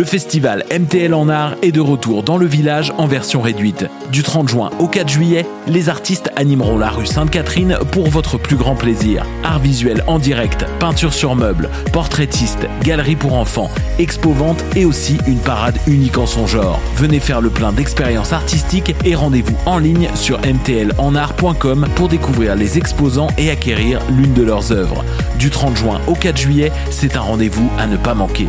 Le festival MTL en art est de retour dans le village en version réduite. Du 30 juin au 4 juillet, les artistes animeront la rue Sainte-Catherine pour votre plus grand plaisir. Art visuel en direct, peinture sur meubles, portraitiste, galerie pour enfants, expo-vente et aussi une parade unique en son genre. Venez faire le plein d'expériences artistiques et rendez-vous en ligne sur mtlenart.com pour découvrir les exposants et acquérir l'une de leurs œuvres. Du 30 juin au 4 juillet, c'est un rendez-vous à ne pas manquer.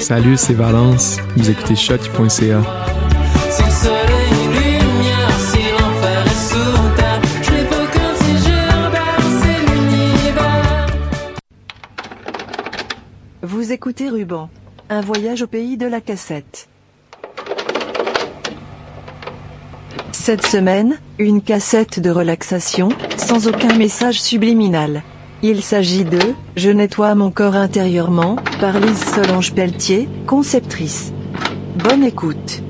Salut, c'est Valence. Vous écoutez shot.ca. Vous écoutez Ruban, un voyage au pays de la cassette. Cette semaine, une cassette de relaxation, sans aucun message subliminal. Il s'agit de Je nettoie mon corps intérieurement par Lise Solange Pelletier, conceptrice. Bonne écoute.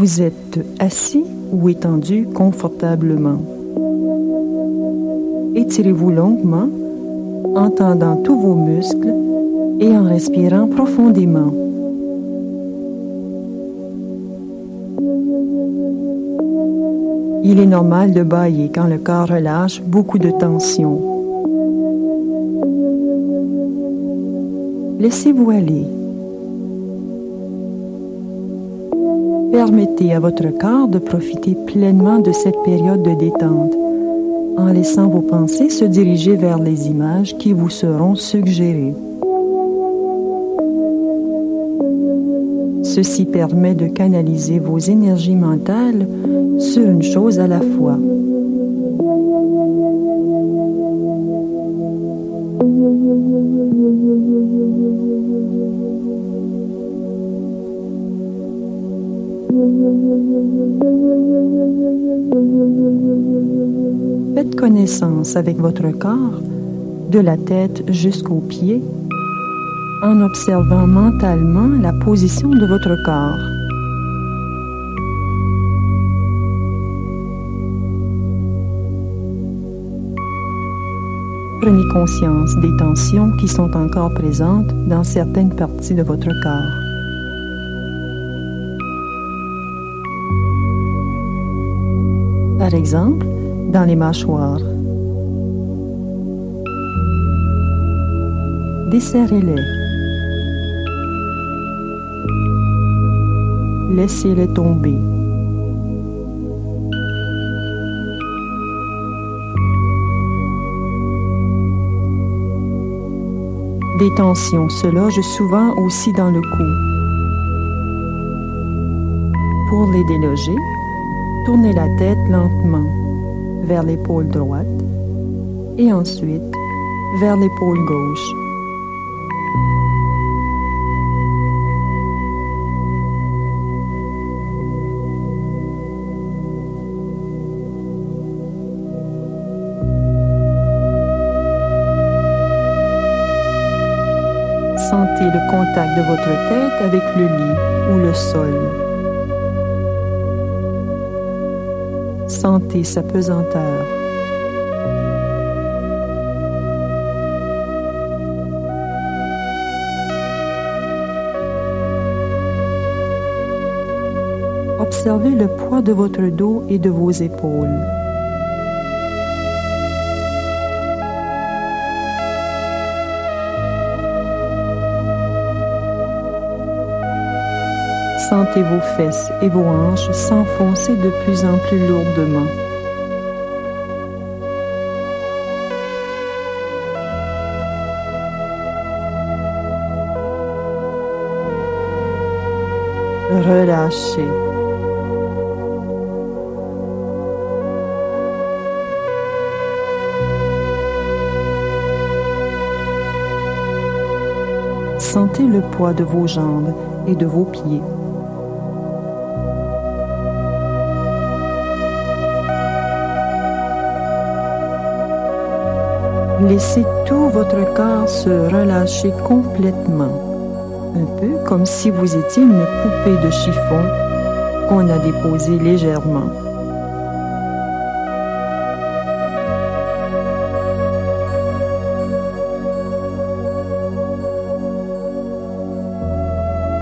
Vous êtes assis ou étendu confortablement. Étirez-vous longuement en tendant tous vos muscles et en respirant profondément. Il est normal de bailler quand le corps relâche beaucoup de tension. Laissez-vous aller. Permettez à votre corps de profiter pleinement de cette période de détente en laissant vos pensées se diriger vers les images qui vous seront suggérées. Ceci permet de canaliser vos énergies mentales sur une chose à la fois. Avec votre corps, de la tête jusqu'aux pieds, en observant mentalement la position de votre corps. Prenez conscience des tensions qui sont encore présentes dans certaines parties de votre corps. Par exemple, dans les mâchoires. Desserrez-les. Laissez-les tomber. Des tensions se logent souvent aussi dans le cou. Pour les déloger, tournez la tête lentement vers l'épaule droite et ensuite vers l'épaule gauche. Sentez le contact de votre tête avec le lit ou le sol. Sentez sa pesanteur. Observez le poids de votre dos et de vos épaules. Sentez vos fesses et vos hanches s'enfoncer de plus en plus lourdement. Relâchez. Sentez le poids de vos jambes et de vos pieds. Laissez tout votre corps se relâcher complètement, un peu comme si vous étiez une poupée de chiffon qu'on a déposée légèrement.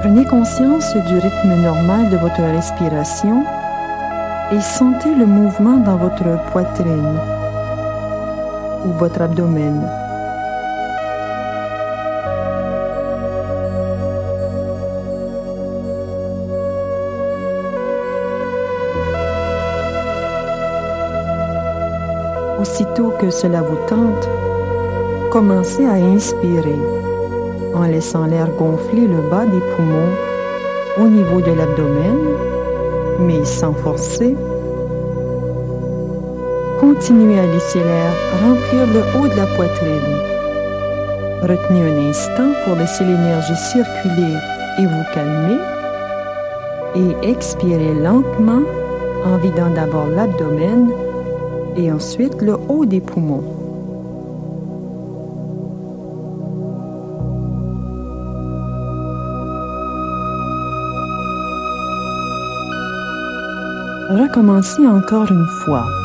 Prenez conscience du rythme normal de votre respiration et sentez le mouvement dans votre poitrine ou votre abdomen. Aussitôt que cela vous tente, commencez à inspirer en laissant l'air gonfler le bas des poumons au niveau de l'abdomen, mais sans forcer. Continuez à laisser l'air remplir le haut de la poitrine. Retenez un instant pour laisser l'énergie circuler et vous calmer. Et expirez lentement en vidant d'abord l'abdomen et ensuite le haut des poumons. Recommencez encore une fois.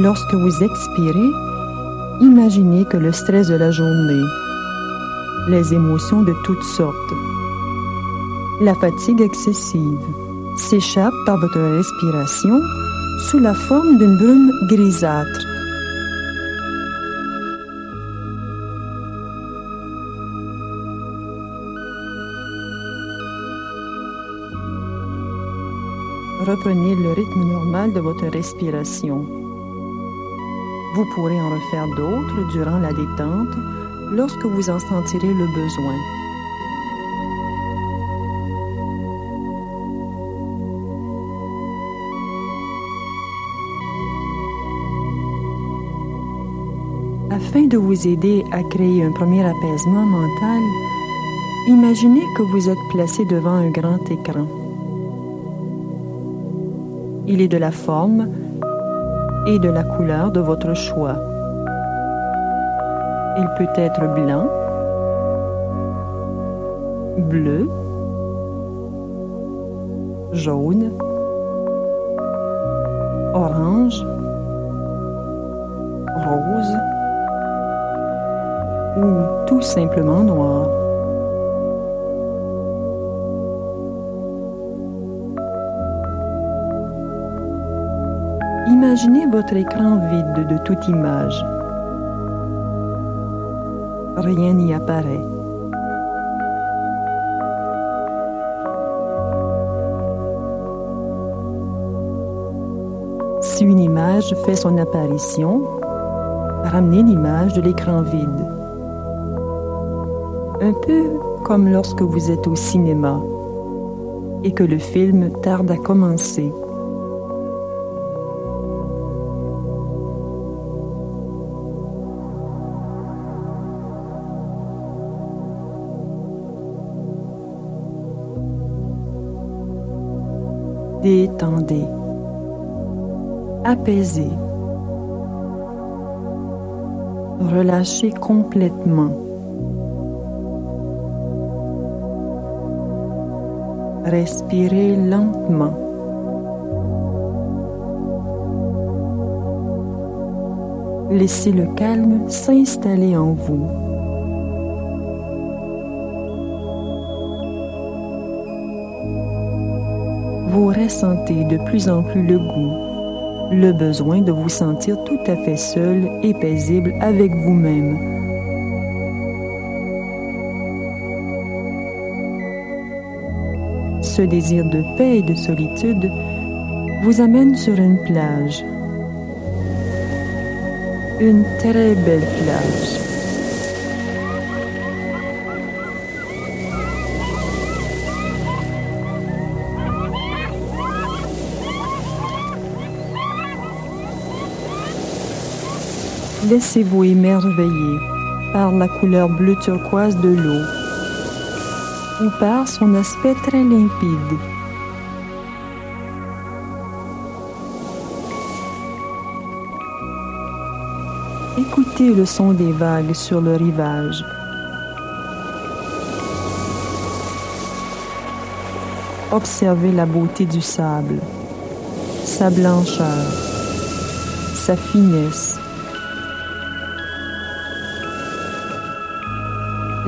Lorsque vous expirez, imaginez que le stress de la journée, les émotions de toutes sortes, la fatigue excessive s'échappent par votre respiration sous la forme d'une brume grisâtre. Reprenez le rythme normal de votre respiration. Vous pourrez en refaire d'autres durant la détente lorsque vous en sentirez le besoin. Afin de vous aider à créer un premier apaisement mental, imaginez que vous êtes placé devant un grand écran. Il est de la forme et de la couleur de votre choix. Il peut être blanc, bleu, jaune, orange, rose ou tout simplement noir. Imaginez votre écran vide de toute image. Rien n'y apparaît. Si une image fait son apparition, ramenez l'image de l'écran vide. Un peu comme lorsque vous êtes au cinéma et que le film tarde à commencer. Détendez. Apaisez. Relâchez complètement. Respirez lentement. Laissez le calme s'installer en vous. Ressentez de plus en plus le goût, le besoin de vous sentir tout à fait seul et paisible avec vous-même. Ce désir de paix et de solitude vous amène sur une plage. Une très belle plage. Laissez-vous émerveiller par la couleur bleu turquoise de l'eau ou par son aspect très limpide. Écoutez le son des vagues sur le rivage. Observez la beauté du sable, sa blancheur, sa finesse,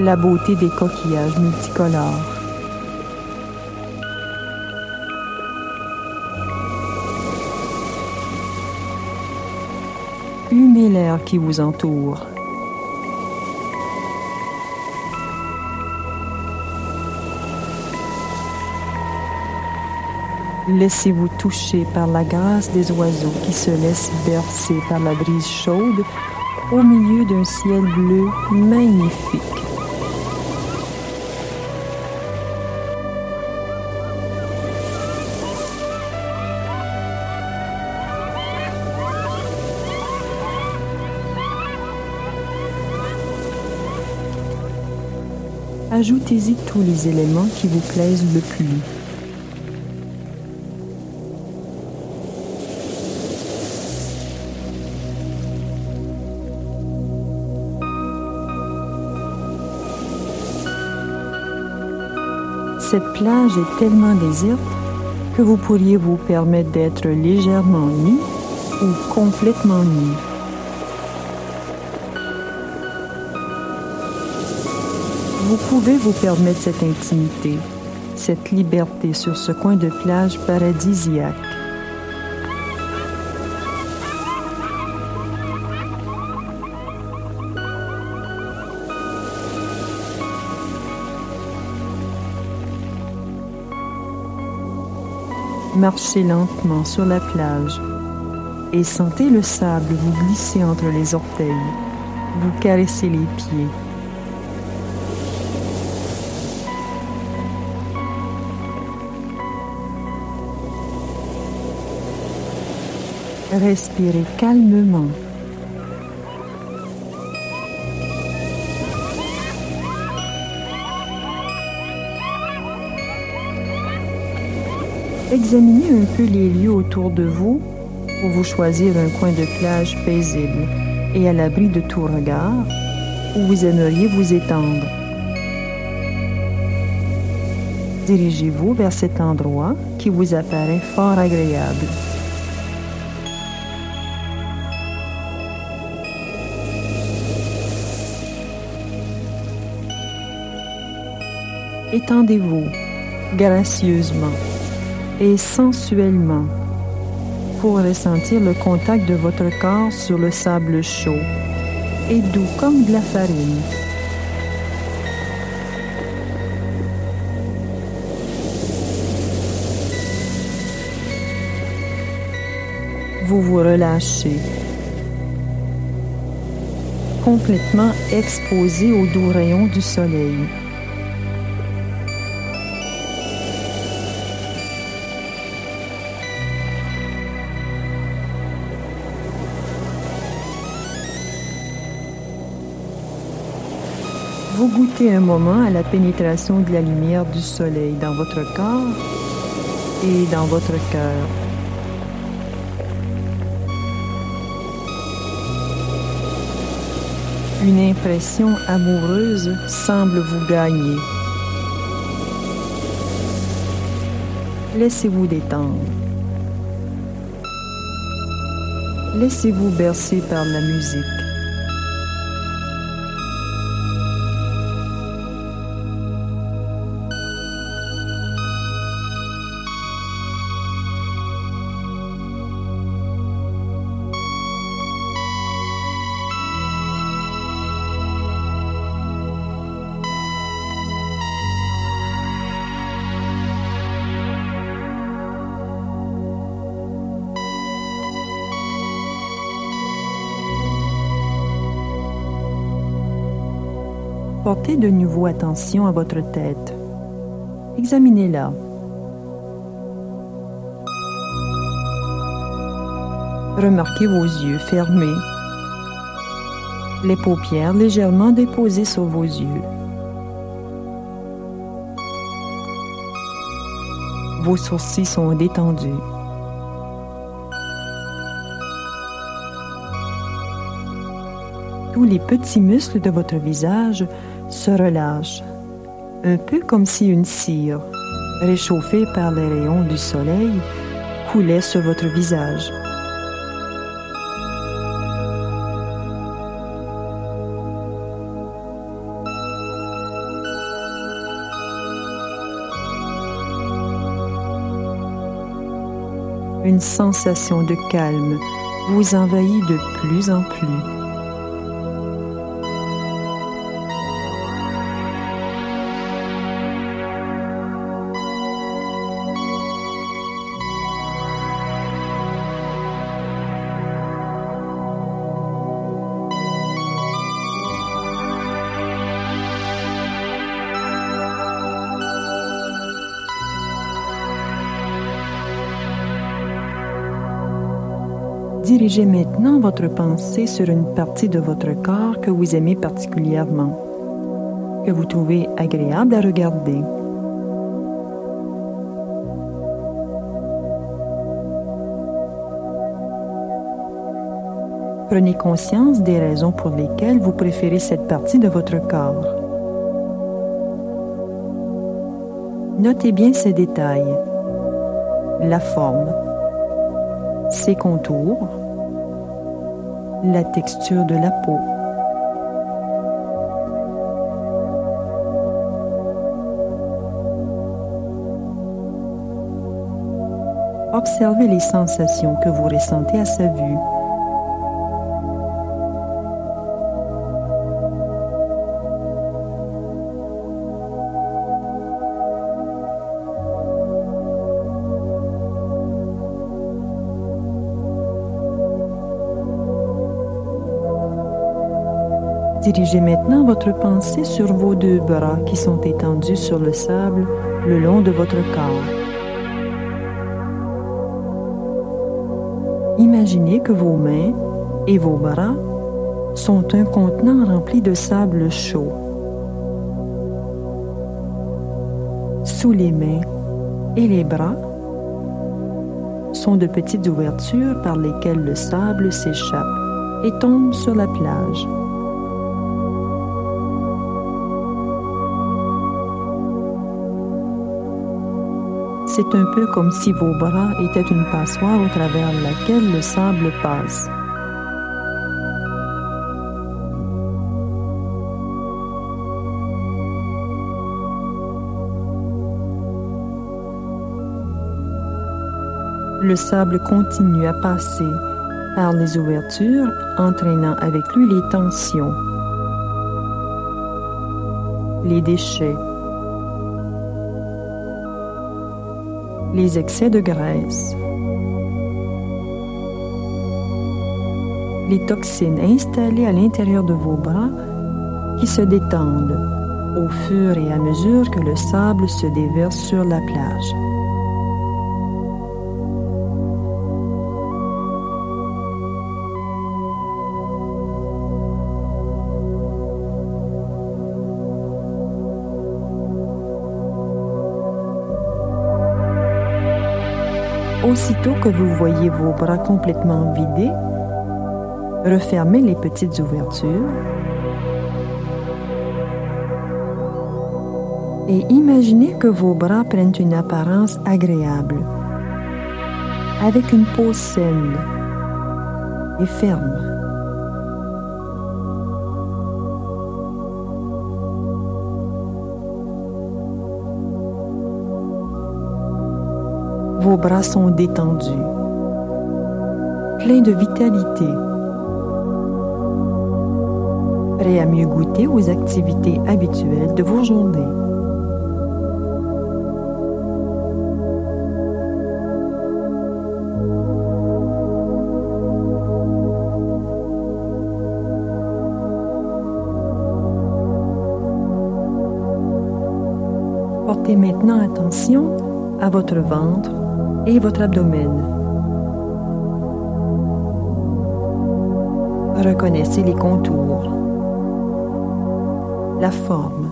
la beauté des coquillages multicolores. Humez l'air qui vous entoure. Laissez-vous toucher par la grâce des oiseaux qui se laissent bercer par la brise chaude au milieu d'un ciel bleu magnifique. Ajoutez-y tous les éléments qui vous plaisent le plus. Cette plage est tellement déserte que vous pourriez vous permettre d'être légèrement nu ou complètement nu. Vous pouvez vous permettre cette intimité, cette liberté sur ce coin de plage paradisiaque. Marchez lentement sur la plage et sentez le sable vous glisser entre les orteils, vous caresser les pieds. Respirez calmement. Examinez un peu les lieux autour de vous pour vous choisir un coin de plage paisible et à l'abri de tout regard où vous aimeriez vous étendre. Dirigez-vous vers cet endroit qui vous apparaît fort agréable. Étendez-vous gracieusement et sensuellement pour ressentir le contact de votre corps sur le sable chaud et doux comme de la farine. Vous vous relâchez, complètement exposé aux doux rayons du soleil. Goûtez un moment à la pénétration de la lumière du soleil dans votre corps et dans votre cœur. Une impression amoureuse semble vous gagner. Laissez-vous détendre. Laissez-vous bercer par la musique. Portez de nouveau attention à votre tête. Examinez-la. Remarquez vos yeux fermés, les paupières légèrement déposées sur vos yeux. Vos sourcils sont détendus. Tous les petits muscles de votre visage se relâchent, un peu comme si une cire, réchauffée par les rayons du soleil, coulait sur votre visage. Une sensation de calme vous envahit de plus en plus. Dirigez maintenant votre pensée sur une partie de votre corps que vous aimez particulièrement, que vous trouvez agréable à regarder. Prenez conscience des raisons pour lesquelles vous préférez cette partie de votre corps. Notez bien ces détails. La forme, ses contours, la texture de la peau. Observez les sensations que vous ressentez à sa vue. Dirigez maintenant votre pensée sur vos deux bras qui sont étendus sur le sable le long de votre corps. Imaginez que vos mains et vos bras sont un contenant rempli de sable chaud. Sous les mains et les bras sont de petites ouvertures par lesquelles le sable s'échappe et tombe sur la plage. C'est un peu comme si vos bras étaient une passoire au travers laquelle le sable passe. Le sable continue à passer par les ouvertures, entraînant avec lui les tensions, les déchets, les excès de graisse, les toxines installées à l'intérieur de vos bras qui se détendent au fur et à mesure que le sable se déverse sur la plage. Aussitôt que vous voyez vos bras complètement vidés, refermez les petites ouvertures et imaginez que vos bras prennent une apparence agréable, avec une peau saine et ferme. Vos bras sont détendus, pleins de vitalité, prêts à mieux goûter aux activités habituelles de vos journées. Portez maintenant attention à votre ventre et votre abdomen. Reconnaissez les contours, la forme,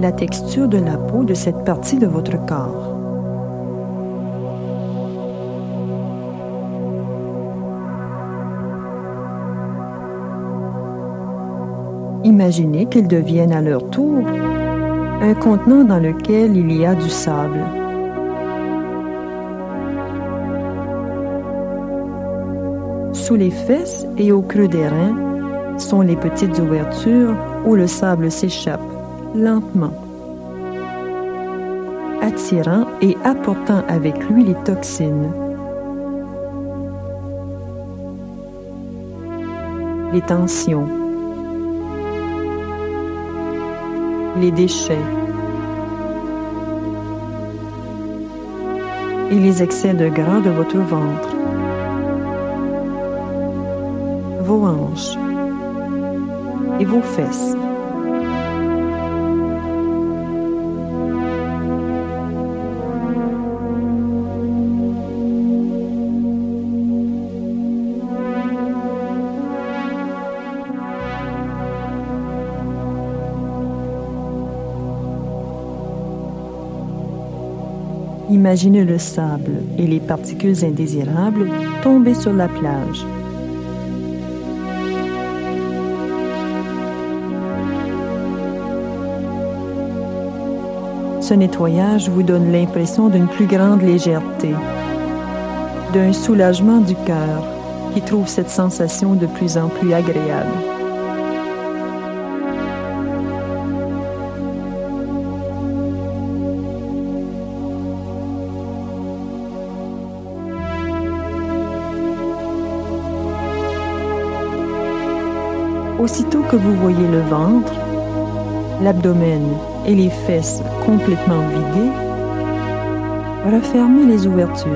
la texture de la peau de cette partie de votre corps. Imaginez qu'ils deviennent à leur tour un contenant dans lequel il y a du sable. Sous les fesses et au creux des reins sont les petites ouvertures où le sable s'échappe lentement, attirant et apportant avec lui les toxines. Les tensions, les déchets. Et les excès de gras de votre ventre, vos hanches. Et vos fesses. Imaginez le sable et les particules indésirables tomber sur la plage. Ce nettoyage vous donne l'impression d'une plus grande légèreté, d'un soulagement du cœur qui trouve cette sensation de plus en plus agréable. Aussitôt que vous voyez le ventre, l'abdomen et les fesses complètement vidées, refermez les ouvertures.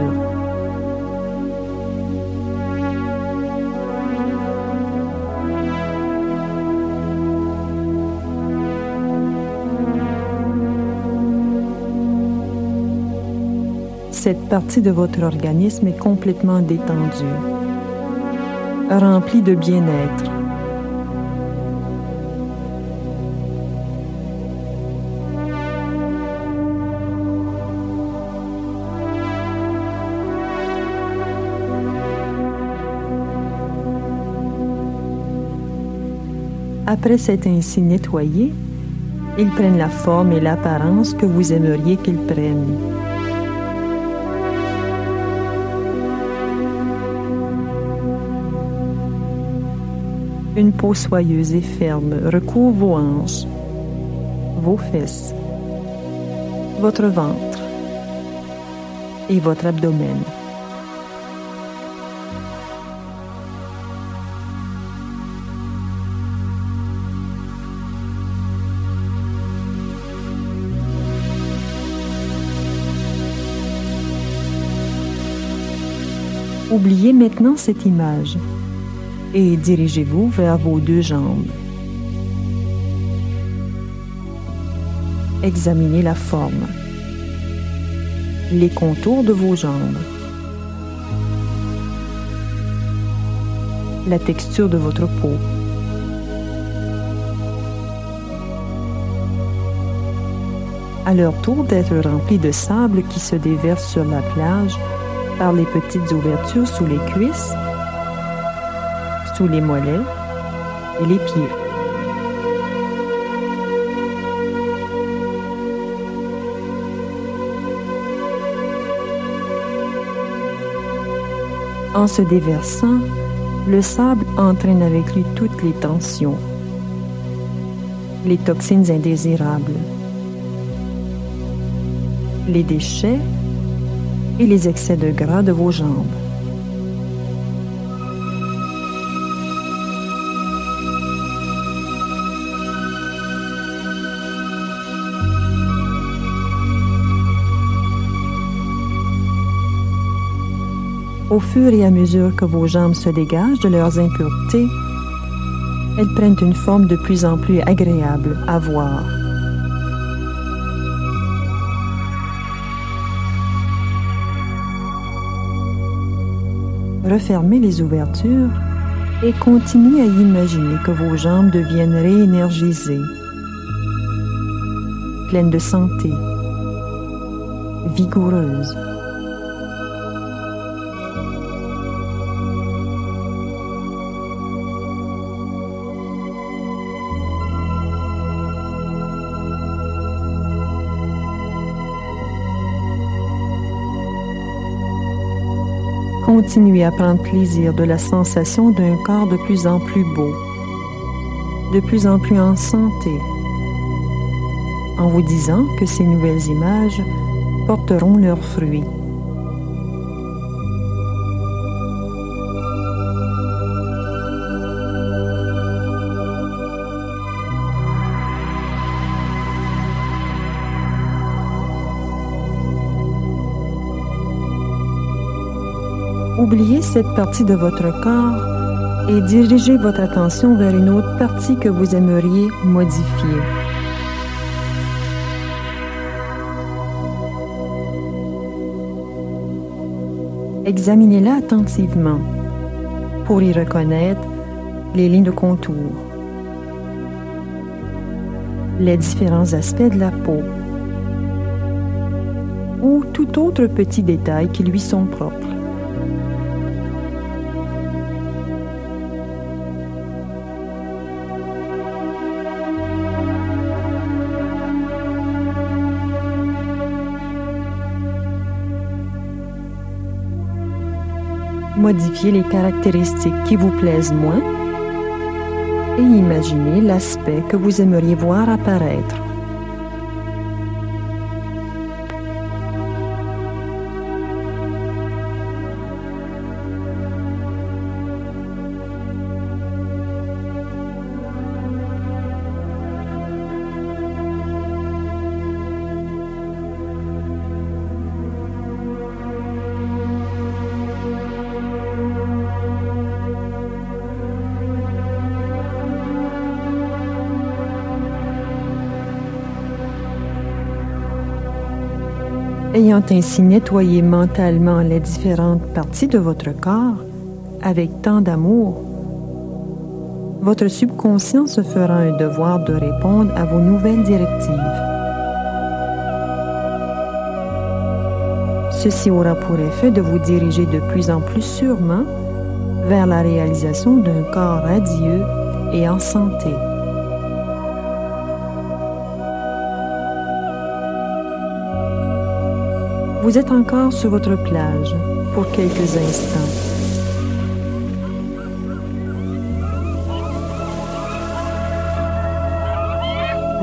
Cette partie de votre organisme est complètement détendue, remplie de bien-être. Après s'être ainsi nettoyés, ils prennent la forme et l'apparence que vous aimeriez qu'ils prennent. Une peau soyeuse et ferme recouvre vos hanches, vos fesses, votre ventre et votre abdomen. Oubliez maintenant cette image et dirigez-vous vers vos deux jambes. Examinez la forme, les contours de vos jambes, la texture de votre peau. À leur tour d'être remplis de sable qui se déverse sur la plage par les petites ouvertures sous les cuisses, sous les mollets et les pieds. En se déversant, le sable entraîne avec lui toutes les tensions, les toxines indésirables, les déchets et les excès de gras de vos jambes. Au fur et à mesure que vos jambes se dégagent de leurs impuretés, elles prennent une forme de plus en plus agréable à voir. Refermez les ouvertures et continuez à imaginer que vos jambes deviennent réénergisées, pleines de santé, vigoureuses. Continuez à prendre plaisir de la sensation d'un corps de plus en plus beau, de plus en plus en santé, en vous disant que ces nouvelles images porteront leurs fruits. Oubliez cette partie de votre corps et dirigez votre attention vers une autre partie que vous aimeriez modifier. Examinez-la attentivement pour y reconnaître les lignes de contour, les différents aspects de la peau ou tout autre petit détail qui lui sont propres. Modifiez les caractéristiques qui vous plaisent moins et imaginez l'aspect que vous aimeriez voir apparaître. Ainsi nettoyé mentalement les différentes parties de votre corps avec tant d'amour, votre subconscient se fera un devoir de répondre à vos nouvelles directives. Ceci aura pour effet de vous diriger de plus en plus sûrement vers la réalisation d'un corps radieux et en santé. Vous êtes encore sur votre plage pour quelques instants.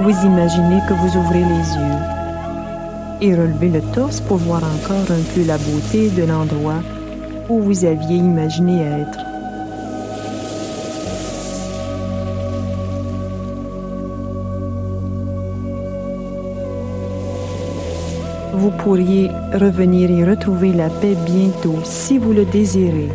Vous imaginez que vous ouvrez les yeux et relevez le torse pour voir encore un peu la beauté de l'endroit où vous aviez imaginé être. Vous pourriez revenir y retrouver la paix bientôt si vous le désirez.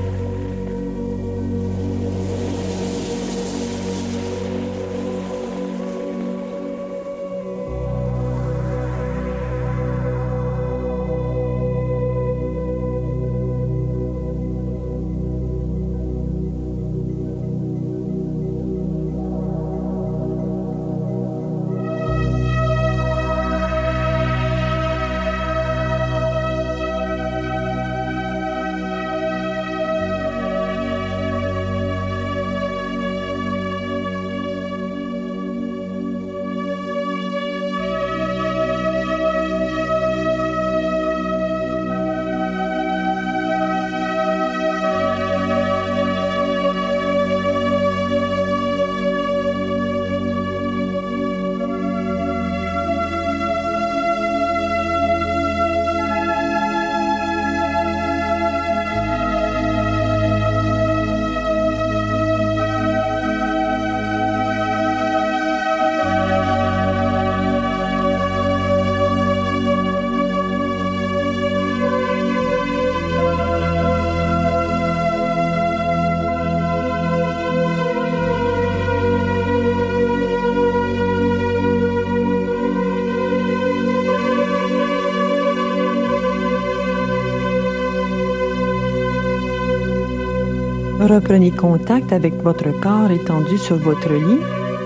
Reprenez contact avec votre corps étendu sur votre lit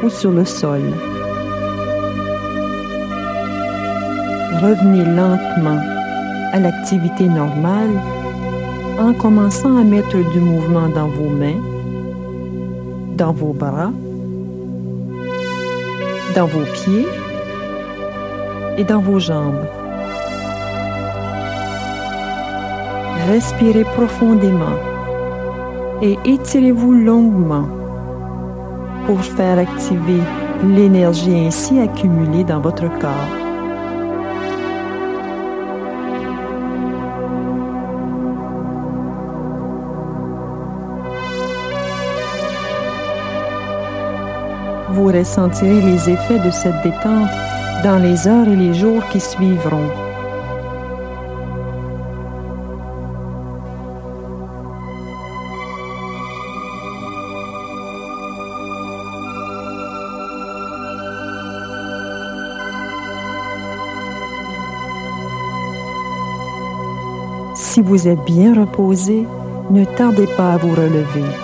ou sur le sol. Revenez lentement à l'activité normale en commençant à mettre du mouvement dans vos mains, dans vos bras, dans vos pieds et dans vos jambes. Respirez profondément et étirez-vous longuement pour faire activer l'énergie ainsi accumulée dans votre corps. Vous ressentirez les effets de cette détente dans les heures et les jours qui suivront. Si vous êtes bien reposé, ne tardez pas à vous relever.